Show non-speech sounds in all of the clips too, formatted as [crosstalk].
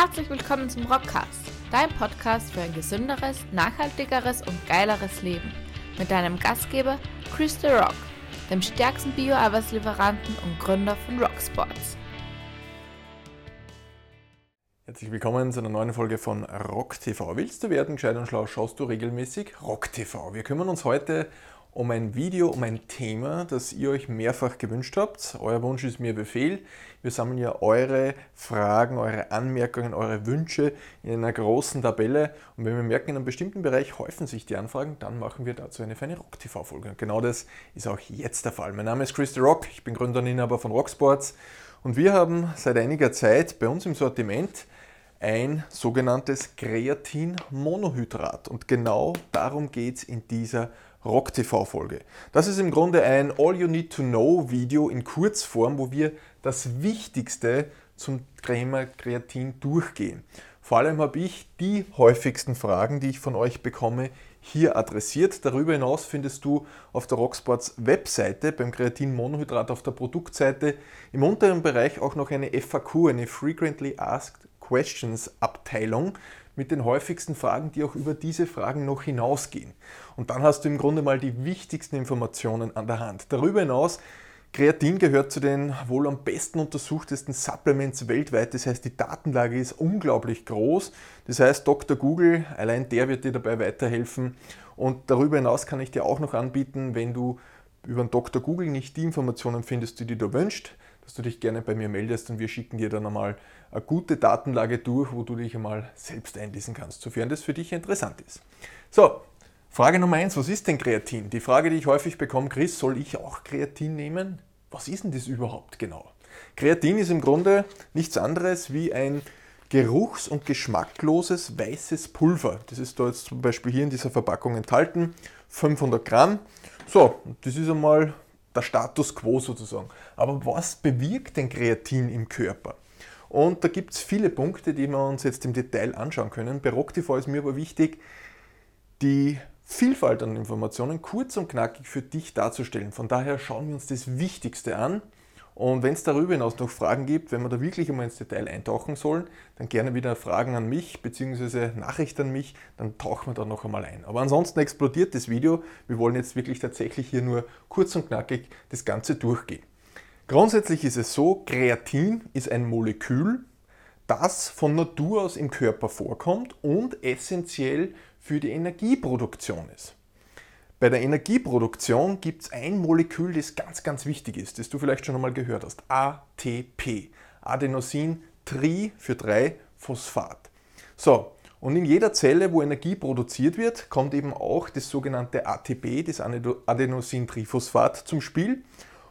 Herzlich willkommen zum Rockcast, dein Podcast für ein gesünderes, nachhaltigeres und geileres Leben. Mit deinem Gastgeber Chris The Rock, dem stärksten Bio-Arbeitslieferanten und Gründer von Rocksports. Herzlich willkommen zu einer neuen Folge von Rock TV. Willst du werden gescheit und schlau, schaust du regelmäßig Rock TV. Wir kümmern uns heute um ein Video, um ein Thema, das ihr euch mehrfach gewünscht habt. Euer Wunsch ist mir Befehl. Wir sammeln ja eure Fragen, eure Anmerkungen, eure Wünsche in einer großen Tabelle. Und wenn wir merken, in einem bestimmten Bereich häufen sich die Anfragen, dann machen wir dazu eine feine Rock-TV-Folge. Und genau das ist auch jetzt der Fall. Mein Name ist Chris The Rock, ich bin Gründer und Inhaber von Rocksports. Und wir haben seit einiger Zeit bei uns im Sortiment ein sogenanntes Kreatin-Monohydrat. Und genau darum geht es in dieser Rock TV Folge. Das ist im Grunde ein All You Need to Know Video in Kurzform, wo wir das Wichtigste zum Thema Kreatin durchgehen. Vor allem habe ich die häufigsten Fragen, die ich von euch bekomme, hier adressiert. Darüber hinaus findest du auf der Rocksports Webseite beim Kreatin Monohydrat auf der Produktseite im unteren Bereich auch noch eine FAQ, eine Frequently Asked Questions Abteilung mit den häufigsten Fragen, die auch über diese Fragen noch hinausgehen. Und dann hast du im Grunde mal die wichtigsten Informationen an der Hand. Darüber hinaus Kreatin gehört zu den wohl am besten untersuchtesten Supplements weltweit. Das heißt, die Datenlage ist unglaublich groß. Das heißt, Dr. Google, allein der wird dir dabei weiterhelfen. Und darüber hinaus kann ich dir auch noch anbieten, wenn du über den Dr. Google nicht die Informationen findest, die du dir wünschst, dass du dich gerne bei mir meldest und wir schicken dir dann einmal eine gute Datenlage durch, wo du dich einmal selbst einlesen kannst, sofern das für dich interessant ist. So, Frage Nummer eins: was ist denn Kreatin? Die Frage, die ich häufig bekomme, Chris, soll ich auch Kreatin nehmen? Was ist denn das überhaupt genau? Kreatin ist im Grunde nichts anderes wie ein geruchs- und geschmackloses weißes Pulver. Das ist da jetzt zum Beispiel hier in dieser Verpackung enthalten, 500 Gramm. So, das ist einmal der Status quo sozusagen. Aber was bewirkt denn Kreatin im Körper? Und da gibt es viele Punkte, die wir uns jetzt im Detail anschauen können. Bei RockTV ist mir aber wichtig, die Vielfalt an Informationen kurz und knackig für dich darzustellen. Von daher schauen wir uns das Wichtigste an und wenn es darüber hinaus noch Fragen gibt, wenn wir da wirklich einmal ins Detail eintauchen sollen, dann gerne wieder Fragen an mich bzw. Nachrichten an mich, dann tauchen wir da noch einmal ein. Aber ansonsten explodiert das Video. Wir wollen jetzt wirklich tatsächlich hier nur kurz und knackig das Ganze durchgehen. Grundsätzlich ist es so, Kreatin ist ein Molekül, das von Natur aus im Körper vorkommt und essentiell für die Energieproduktion ist. Bei der Energieproduktion gibt es ein Molekül, das ganz, ganz wichtig ist, das du vielleicht schon einmal gehört hast. ATP. Adenosin Tri für 3-Phosphat. So, und in jeder Zelle, wo Energie produziert wird, kommt eben auch das sogenannte ATP, das Adenosin-Triphosphat, zum Spiel.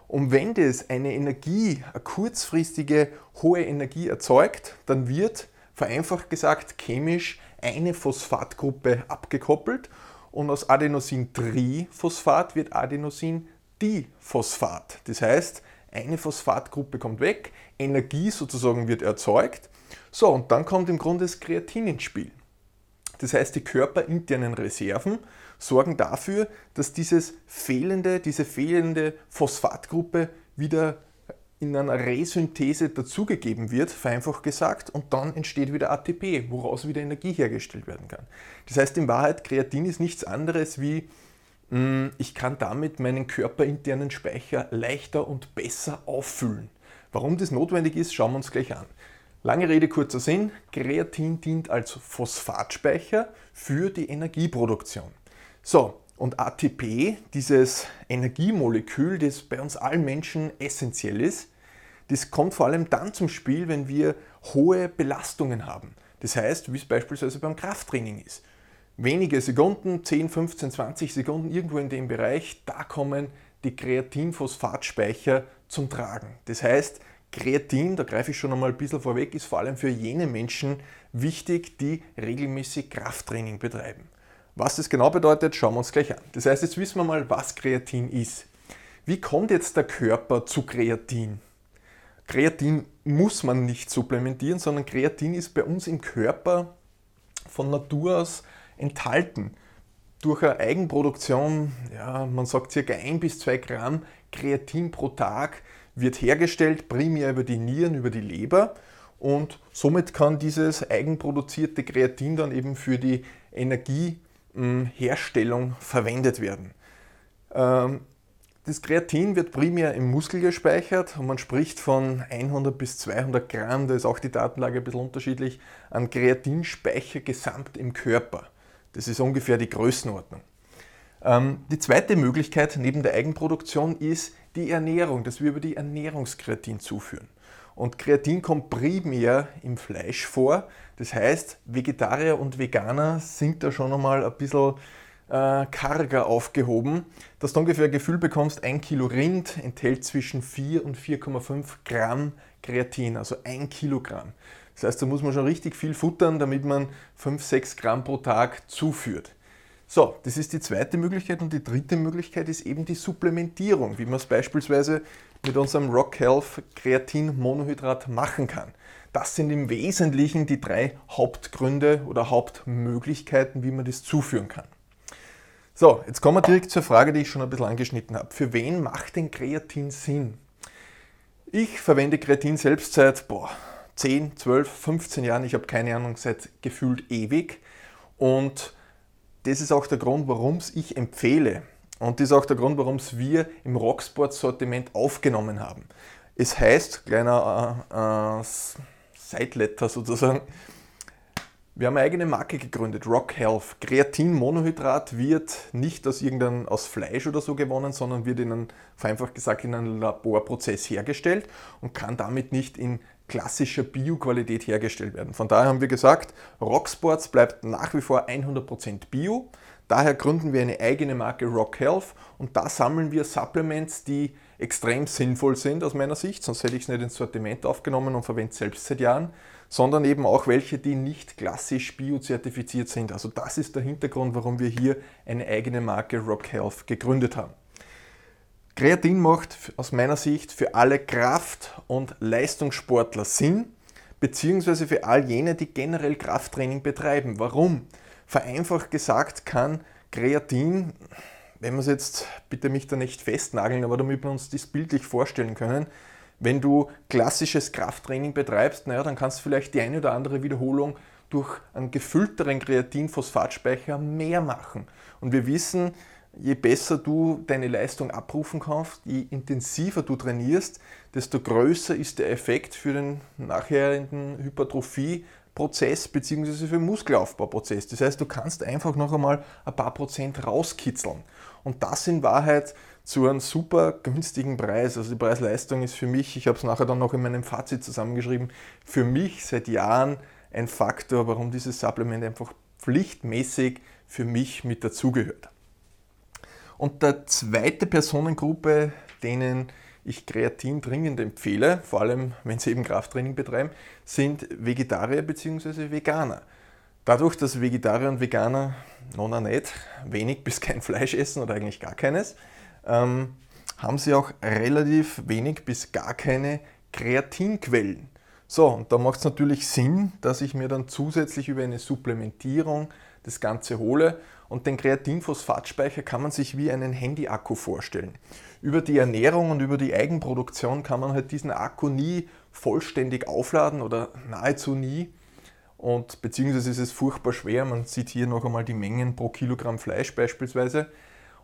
Und wenn das eine Energie, eine kurzfristige hohe Energie erzeugt, dann wird, vereinfacht gesagt, chemisch eine Phosphatgruppe abgekoppelt und aus Adenosin-Triphosphat wird Adenosin-Diphosphat. Das heißt, eine Phosphatgruppe kommt weg, Energie sozusagen wird erzeugt. So, und dann kommt im Grunde das Kreatin ins Spiel. Das heißt, die körperinternen Reserven sorgen dafür, dass dieses fehlende, diese fehlende Phosphatgruppe wieder in einer Resynthese dazugegeben wird, vereinfacht gesagt, und dann entsteht wieder ATP, woraus wieder Energie hergestellt werden kann. Das heißt in Wahrheit, Kreatin ist nichts anderes wie, hm, ich kann damit meinen körperinternen Speicher leichter und besser auffüllen. Warum das notwendig ist, schauen wir uns gleich an. Lange Rede, kurzer Sinn, Kreatin dient als Phosphatspeicher für die Energieproduktion. So, und ATP, dieses Energiemolekül, das bei uns allen Menschen essentiell ist, das kommt vor allem dann zum Spiel, wenn wir hohe Belastungen haben. Das heißt, wie es beispielsweise beim Krafttraining ist. Wenige Sekunden, 10, 15, 20 Sekunden, irgendwo in dem Bereich, da kommen die Kreatinphosphatspeicher zum Tragen. Das heißt, Kreatin, da greife ich schon einmal ein bisschen vorweg, ist vor allem für jene Menschen wichtig, die regelmäßig Krafttraining betreiben. Was das genau bedeutet, schauen wir uns gleich an. Das heißt, jetzt wissen wir mal, was Kreatin ist. Wie kommt jetzt der Körper zu Kreatin? Kreatin muss man nicht supplementieren, sondern Kreatin ist bei uns im Körper von Natur aus enthalten. Durch eine Eigenproduktion, ja, man sagt ca. 1 bis 2 Gramm Kreatin pro Tag wird hergestellt, primär über die Nieren, über die Leber und somit kann dieses eigenproduzierte Kreatin dann eben für die Energieherstellung verwendet werden. Ähm, das Kreatin wird primär im Muskel gespeichert und man spricht von 100 bis 200 Gramm, da ist auch die Datenlage ein bisschen unterschiedlich, an Kreatinspeicher gesamt im Körper. Das ist ungefähr die Größenordnung. Ähm, die zweite Möglichkeit neben der Eigenproduktion ist die Ernährung, dass wir über die Ernährungskreatin zuführen. Und Kreatin kommt primär im Fleisch vor. Das heißt, Vegetarier und Veganer sind da schon einmal ein bisschen äh, karger aufgehoben, dass du ungefähr ein Gefühl bekommst, ein Kilo Rind enthält zwischen 4 und 4,5 Gramm Kreatin, also ein Kilogramm. Das heißt, da muss man schon richtig viel futtern, damit man 5, 6 Gramm pro Tag zuführt. So, das ist die zweite Möglichkeit und die dritte Möglichkeit ist eben die Supplementierung, wie man es beispielsweise mit unserem Rock Health Kreatin Monohydrat machen kann. Das sind im Wesentlichen die drei Hauptgründe oder Hauptmöglichkeiten, wie man das zuführen kann. So, jetzt kommen wir direkt zur Frage, die ich schon ein bisschen angeschnitten habe. Für wen macht denn Kreatin Sinn? Ich verwende Kreatin selbst seit boah, 10, 12, 15 Jahren, ich habe keine Ahnung, seit gefühlt ewig. Und das ist auch der Grund, warum es ich empfehle. Und das ist auch der Grund, warum es wir im Rocksport-Sortiment aufgenommen haben. Es heißt, kleiner äh, äh, Sideletter sozusagen, wir haben eine eigene Marke gegründet, Rock Health. Kreatin-Monohydrat wird nicht aus irgendeinem aus Fleisch oder so gewonnen, sondern wird in einem, vereinfacht gesagt, in einem Laborprozess hergestellt und kann damit nicht in klassischer Bio-Qualität hergestellt werden. Von daher haben wir gesagt, Rocksports bleibt nach wie vor 100% Bio. Daher gründen wir eine eigene Marke Rock Health und da sammeln wir Supplements, die extrem sinnvoll sind aus meiner Sicht, sonst hätte ich es nicht ins Sortiment aufgenommen und verwende es selbst seit Jahren, sondern eben auch welche, die nicht klassisch biozertifiziert sind. Also das ist der Hintergrund, warum wir hier eine eigene Marke Rock Health gegründet haben. Kreatin macht aus meiner Sicht für alle Kraft- und Leistungssportler Sinn, beziehungsweise für all jene, die generell Krafttraining betreiben. Warum? Vereinfacht gesagt kann Kreatin, wenn wir es jetzt, bitte mich da nicht festnageln, aber damit wir uns das bildlich vorstellen können, wenn du klassisches Krafttraining betreibst, naja, dann kannst du vielleicht die eine oder andere Wiederholung durch einen gefüllteren Kreatinphosphatspeicher mehr machen. Und wir wissen, je besser du deine Leistung abrufen kannst, je intensiver du trainierst, desto größer ist der Effekt für den nachherigen Hypertrophieprozess bzw. für den Muskelaufbauprozess. Das heißt, du kannst einfach noch einmal ein paar Prozent rauskitzeln. Und das in Wahrheit zu einem super günstigen Preis. Also die Preis-Leistung ist für mich, ich habe es nachher dann noch in meinem Fazit zusammengeschrieben, für mich seit Jahren ein Faktor, warum dieses Supplement einfach pflichtmäßig für mich mit dazugehört. Und der zweite Personengruppe, denen ich Kreatin dringend empfehle, vor allem wenn sie eben Krafttraining betreiben, sind Vegetarier bzw. Veganer. Dadurch, dass Vegetarier und Veganer nona nicht wenig bis kein Fleisch essen oder eigentlich gar keines, ähm, haben sie auch relativ wenig bis gar keine Kreatinquellen. So, und da macht es natürlich Sinn, dass ich mir dann zusätzlich über eine Supplementierung das Ganze hole. Und den Kreatinphosphatspeicher kann man sich wie einen Handy-Akku vorstellen. Über die Ernährung und über die Eigenproduktion kann man halt diesen Akku nie vollständig aufladen oder nahezu nie. Und beziehungsweise ist es furchtbar schwer. Man sieht hier noch einmal die Mengen pro Kilogramm Fleisch beispielsweise.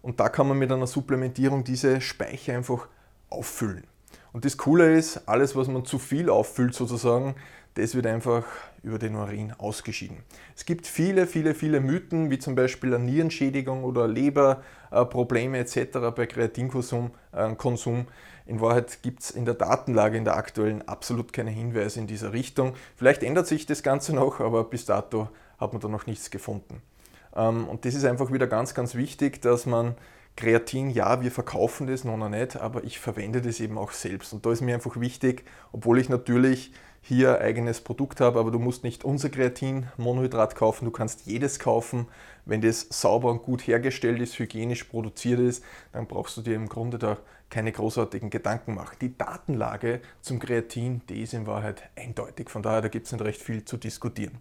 Und da kann man mit einer Supplementierung diese Speicher einfach auffüllen. Und das Coole ist, alles, was man zu viel auffüllt sozusagen, das wird einfach über den Urin ausgeschieden. Es gibt viele, viele, viele Mythen, wie zum Beispiel eine Nierenschädigung oder Leberprobleme etc. bei Kreatinkonsum. Äh, in Wahrheit gibt es in der Datenlage, in der aktuellen, absolut keine Hinweise in dieser Richtung. Vielleicht ändert sich das Ganze noch, aber bis dato hat man da noch nichts gefunden. Ähm, und das ist einfach wieder ganz, ganz wichtig, dass man Kreatin, ja, wir verkaufen das noch nicht, aber ich verwende das eben auch selbst. Und da ist mir einfach wichtig, obwohl ich natürlich hier eigenes Produkt habe, aber du musst nicht unser Kreatin Monohydrat kaufen, du kannst jedes kaufen. Wenn das sauber und gut hergestellt ist, hygienisch produziert ist, dann brauchst du dir im Grunde da keine großartigen Gedanken machen. Die Datenlage zum Kreatin, die ist in Wahrheit eindeutig. Von daher, da gibt es nicht recht viel zu diskutieren.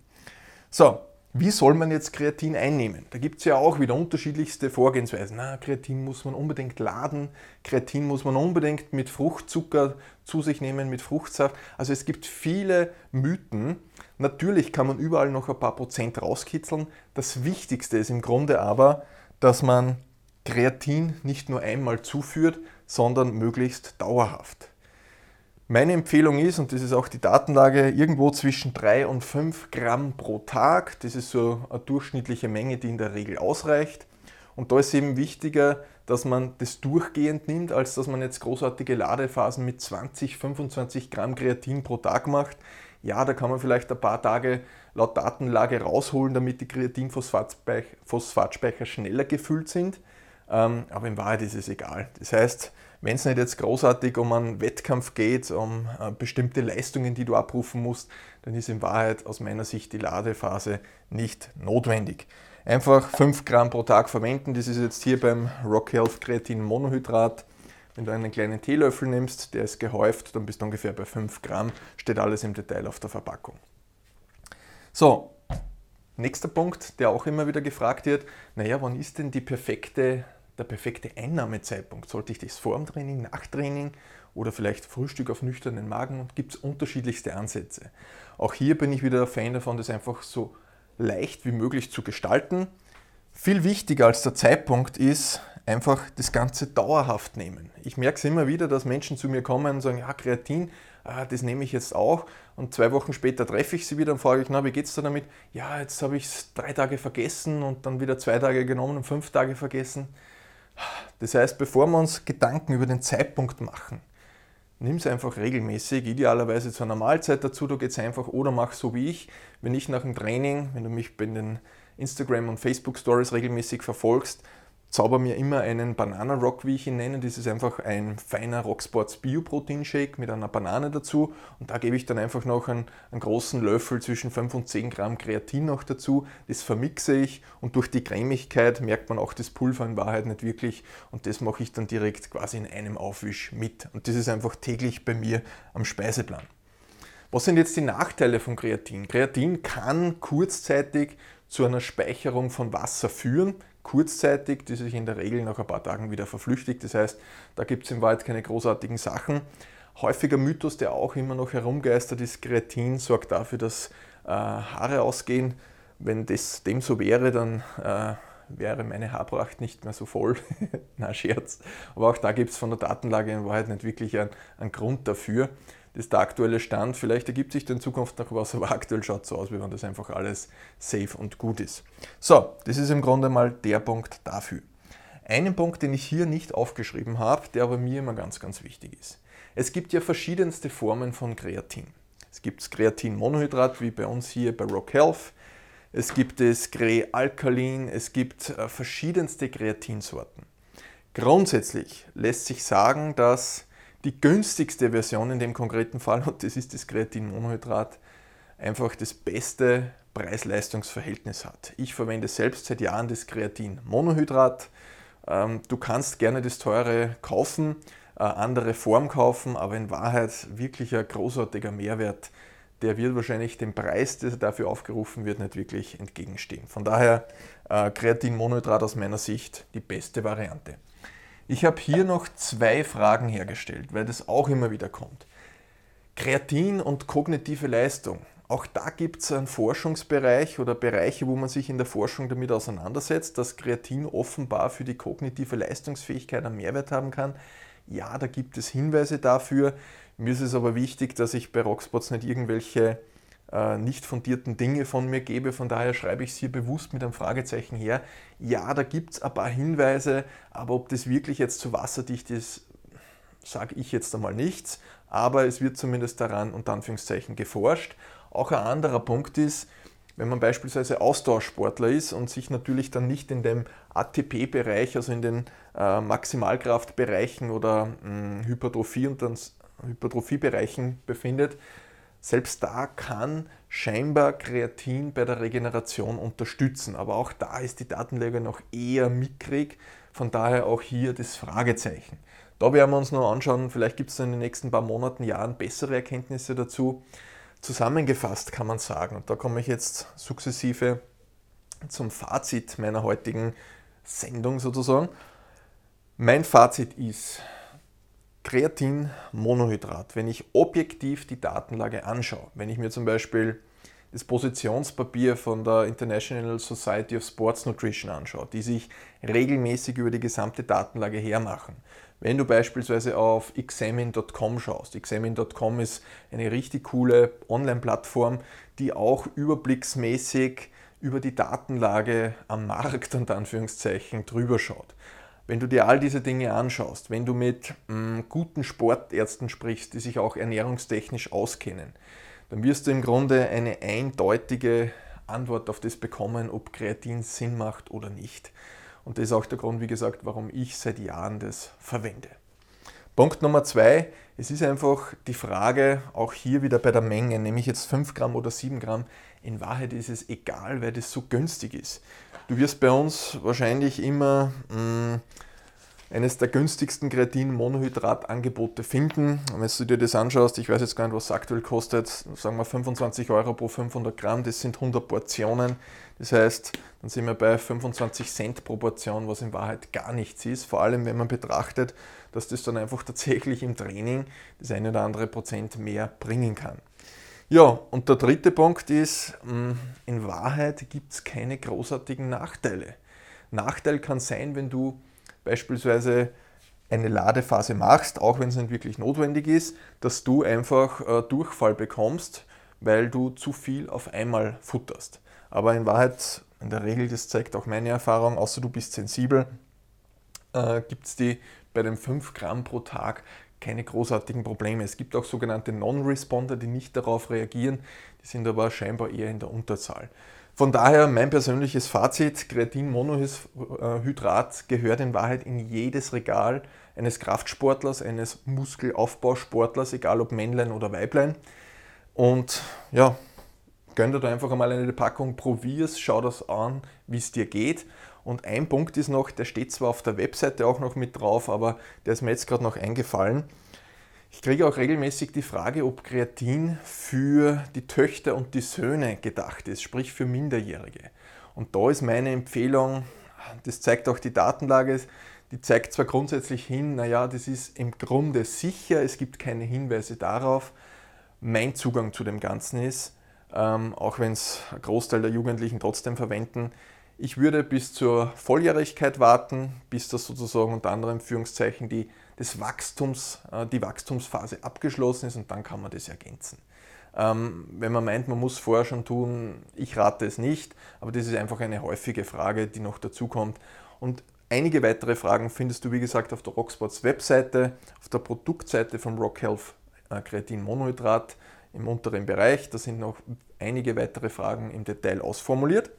So, wie soll man jetzt Kreatin einnehmen? Da gibt es ja auch wieder unterschiedlichste Vorgehensweisen. Na, Kreatin muss man unbedingt laden, Kreatin muss man unbedingt mit Fruchtzucker zu sich nehmen, mit Fruchtsaft. Also es gibt viele Mythen. Natürlich kann man überall noch ein paar Prozent rauskitzeln. Das Wichtigste ist im Grunde aber, dass man Kreatin nicht nur einmal zuführt, sondern möglichst dauerhaft. Meine Empfehlung ist, und das ist auch die Datenlage, irgendwo zwischen 3 und 5 Gramm pro Tag. Das ist so eine durchschnittliche Menge, die in der Regel ausreicht. Und da ist eben wichtiger, dass man das durchgehend nimmt, als dass man jetzt großartige Ladephasen mit 20, 25 Gramm Kreatin pro Tag macht. Ja, da kann man vielleicht ein paar Tage laut Datenlage rausholen, damit die Kreatinphosphatspeicher schneller gefüllt sind. Ähm, aber in Wahrheit ist es egal. Das heißt, wenn es nicht jetzt großartig um einen Wettkampf geht, um äh, bestimmte Leistungen, die du abrufen musst, dann ist in Wahrheit aus meiner Sicht die Ladephase nicht notwendig. Einfach 5 Gramm pro Tag verwenden. Das ist jetzt hier beim Rock Health Kreatin Monohydrat. Wenn du einen kleinen Teelöffel nimmst, der ist gehäuft, dann bist du ungefähr bei 5 Gramm. Steht alles im Detail auf der Verpackung. So, nächster Punkt, der auch immer wieder gefragt wird. Naja, wann ist denn die perfekte der perfekte Einnahmezeitpunkt? Sollte ich das vor dem Training, nach Training oder vielleicht Frühstück auf nüchternen Magen? Und gibt es unterschiedlichste Ansätze. Auch hier bin ich wieder der Fan davon, das einfach so leicht wie möglich zu gestalten. Viel wichtiger als der Zeitpunkt ist einfach das Ganze dauerhaft nehmen. Ich merke es immer wieder, dass Menschen zu mir kommen und sagen, ja, Kreatin, ah, das nehme ich jetzt auch. Und zwei Wochen später treffe ich sie wieder und frage ich, na, wie geht es da damit? Ja, jetzt habe ich es drei Tage vergessen und dann wieder zwei Tage genommen und fünf Tage vergessen. Das heißt, bevor wir uns Gedanken über den Zeitpunkt machen, nimm es einfach regelmäßig, idealerweise zu einer Mahlzeit dazu, du gehst einfach oder mach so wie ich, wenn ich nach dem Training, wenn du mich bei den Instagram und Facebook Stories regelmäßig verfolgst, zauber mir immer einen Banana Rock, wie ich ihn nenne. Das ist einfach ein feiner Rocksports Bioprotein Shake mit einer Banane dazu. Und da gebe ich dann einfach noch einen, einen, großen Löffel zwischen 5 und 10 Gramm Kreatin noch dazu. Das vermixe ich und durch die Cremigkeit merkt man auch das Pulver in Wahrheit nicht wirklich. Und das mache ich dann direkt quasi in einem Aufwisch mit. Und das ist einfach täglich bei mir am Speiseplan. Was sind jetzt die Nachteile von Kreatin? Kreatin kann kurzzeitig zu einer Speicherung von Wasser führen kurzzeitig, die sich in der Regel nach ein paar Tagen wieder verflüchtigt. Das heißt, da gibt es im Wald keine großartigen Sachen. Häufiger Mythos, der auch immer noch herumgeistert, ist, Kreatin sorgt dafür, dass äh, Haare ausgehen. Wenn das dem so wäre, dann äh, wäre meine Haarpracht nicht mehr so voll. [laughs] Na, Scherz. Aber auch da gibt es von der Datenlage in Wahrheit nicht wirklich einen, einen Grund dafür. Das ist der aktuelle Stand. Vielleicht ergibt sich in Zukunft noch was, aber aktuell schaut es so aus, wie wenn das einfach alles safe und gut ist. So, das ist im Grunde mal der Punkt dafür. Einen Punkt, den ich hier nicht aufgeschrieben habe, der aber mir immer ganz, ganz wichtig ist. Es gibt ja verschiedenste Formen von Kreatin. Es gibt Kreatinmonohydrat, wie bei uns hier bei Rock Health. Es gibt das Krealkalin, es gibt äh, verschiedenste Kreatinsorten. Grundsätzlich lässt sich sagen, dass die günstigste Version in dem konkreten Fall, und das ist das Kreatinmonohydrat, einfach das beste Preis-Leistungs-Verhältnis hat. Ich verwende selbst seit Jahren das Kreatinmonohydrat. Ähm, du kannst gerne das teure kaufen, äh, andere Form kaufen, aber in Wahrheit wirklich ein großartiger Mehrwert. Der wird wahrscheinlich dem Preis, der dafür aufgerufen wird, nicht wirklich entgegenstehen. Von daher äh, Kreatinmonohydrat aus meiner Sicht die beste Variante. Ich habe hier noch zwei Fragen hergestellt, weil das auch immer wieder kommt. Kreatin und kognitive Leistung. Auch da gibt es einen Forschungsbereich oder Bereiche, wo man sich in der Forschung damit auseinandersetzt, dass Kreatin offenbar für die kognitive Leistungsfähigkeit einen Mehrwert haben kann. Ja, da gibt es Hinweise dafür. Mir ist es aber wichtig, dass ich bei Rockspots nicht irgendwelche äh, nicht fundierten Dinge von mir gebe. Von daher schreibe ich es hier bewusst mit einem Fragezeichen her. Ja, da gibt es ein paar Hinweise, aber ob das wirklich jetzt zu wasserdicht ist, sage ich jetzt einmal nichts. Aber es wird zumindest daran unter Anführungszeichen geforscht. Auch ein anderer Punkt ist, wenn man beispielsweise Ausdauersportler ist und sich natürlich dann nicht in dem ATP-Bereich, also in den äh, Maximalkraftbereichen oder mh, Hypertrophie und dann Hypertrophiebereichen befindet, selbst da kann scheinbar Kreatin bei der Regeneration unterstützen, aber auch da ist die Datenlage noch eher mickrig, von daher auch hier das Fragezeichen. Da werden wir uns noch anschauen, vielleicht gibt es in den nächsten paar Monaten, Jahren bessere Erkenntnisse dazu. Zusammengefasst kann man sagen, und da komme ich jetzt sukzessive zum Fazit meiner heutigen Sendung sozusagen. Mein Fazit ist, Kreatin, Monohydrat. Wenn ich objektiv die Datenlage anschaue, wenn ich mir zum Beispiel das Positionspapier von der International Society of Sports Nutrition anschaue, die sich regelmäßig über die gesamte Datenlage hermachen. Wenn du beispielsweise auf examine.com schaust, examine.com ist eine richtig coole Online-Plattform, die auch überblicksmäßig über die Datenlage am Markt und Anführungszeichen drüber schaut. Wenn du dir all diese Dinge anschaust, wenn du mit mh, mm, guten Sportärzten sprichst, die sich auch ernährungstechnisch auskennen, dann wirst du im Grunde eine eindeutige Antwort auf das bekommen, ob Kreatin Sinn macht oder nicht. Und das ist auch der Grund, wie gesagt, warum ich seit Jahren das verwende. Punkt Nummer zwei, es ist einfach die Frage, auch hier wieder bei der Menge, nämlich jetzt 5 Gramm oder 7 Gramm, in Wahrheit ist es egal, weil das so günstig ist. Du wirst bei uns wahrscheinlich immer mh, mm, eines der günstigsten Kreatin-Monohydrat-Angebote finden. Und wenn du dir das anschaust, ich weiß jetzt gar nicht, was es aktuell kostet, sagen wir 25 Euro pro 500 Gramm, das sind 100 Portionen. Das heißt, dann sind wir bei 25 Cent pro Portion, was in Wahrheit gar nichts ist. Vor allem, wenn man betrachtet, dass das dann einfach [laughs] tatsächlich im Training das eine oder andere Prozent mehr bringen kann. Ja, und der dritte Punkt ist, mm, in Wahrheit gibt es keine großartigen Nachteile. Nachteil kann sein, wenn du beispielsweise eine Ladephase machst, auch wenn es nicht wirklich notwendig ist, dass du einfach äh, Durchfall bekommst, weil du zu viel auf einmal futterst. Aber in Wahrheit, in der Regel, das zeigt auch meine Erfahrung, außer du bist sensibel, äh, gibt es die bei den 5 Gramm pro Tag keine großartigen Probleme. Es gibt auch sogenannte Non-Responder, die nicht darauf reagieren, die sind aber scheinbar eher in der Unterzahl. Von daher mein persönliches Fazit, Kreatin-Monohydrat gehört in Wahrheit in jedes Regal eines Kraftsportlers, eines Muskelaufbausportlers, egal ob Männlein oder Weiblein. Und ja, gönn dir da einfach einmal eine Packung, probier es, schau das an, wie es dir geht. Und ein Punkt ist noch, der steht zwar auf der Webseite auch noch mit drauf, aber der ist mir jetzt gerade noch eingefallen. Ich kriege auch regelmäßig die Frage, ob Kreatin für die Töchter und die Söhne gedacht ist, sprich für Minderjährige. Und da ist meine Empfehlung, das zeigt auch die Datenlage, die zeigt zwar grundsätzlich hin, naja, das ist im Grunde sicher, es gibt keine Hinweise darauf. Mein Zugang zu dem Ganzen ist, ähm, auch wenn es ein Großteil der Jugendlichen trotzdem verwenden, ich würde bis zur Volljährigkeit warten, bis das sozusagen unter anderem Führungszeichen die, des Wachstums, äh, die Wachstumsphase abgeschlossen ist und dann kann man das ergänzen. Ähm, wenn man meint, man muss vorher schon tun, ich rate es nicht, aber das ist einfach eine häufige Frage, die noch dazu kommt. Und einige weitere Fragen findest du, wie gesagt, auf der Rocksports Webseite, auf der Produktseite von Rock Health äh, Kreatin Monohydrat im unteren Bereich. Da sind noch einige weitere Fragen im Detail ausformuliert.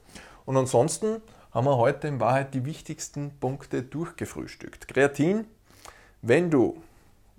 Und ansonsten haben wir heute in Wahrheit die wichtigsten Punkte durchgefrühstückt. Kreatin, wenn du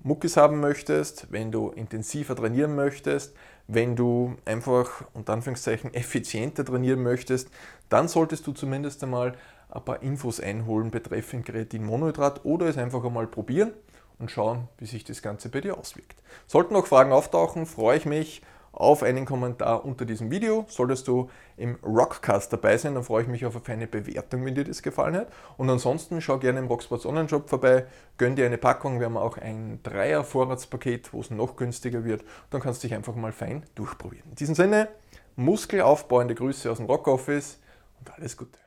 Muckis haben möchtest, wenn du intensiver trainieren möchtest, wenn du einfach unter Anführungszeichen effizienter trainieren möchtest, dann solltest du zumindest einmal ein paar Infos einholen betreffend Kreatinmonohydrat oder es einfach einmal probieren und schauen, wie sich das Ganze bei dir auswirkt. Sollten noch Fragen auftauchen, freue ich mich auf einen Kommentar unter diesem Video. Solltest du im Rockcast dabei sein, dann freue ich mich auf eine Bewertung, wenn dir das gefallen hat. Und ansonsten schau gerne im Rocksports Online Shop vorbei, gönn dir eine Packung. Wir haben auch ein Dreier-Vorratspaket, wo es noch günstiger wird. Dann kannst du dich einfach mal fein durchprobieren. In diesem Sinne, muskelaufbauende Grüße aus dem Rockoffice und alles Gute.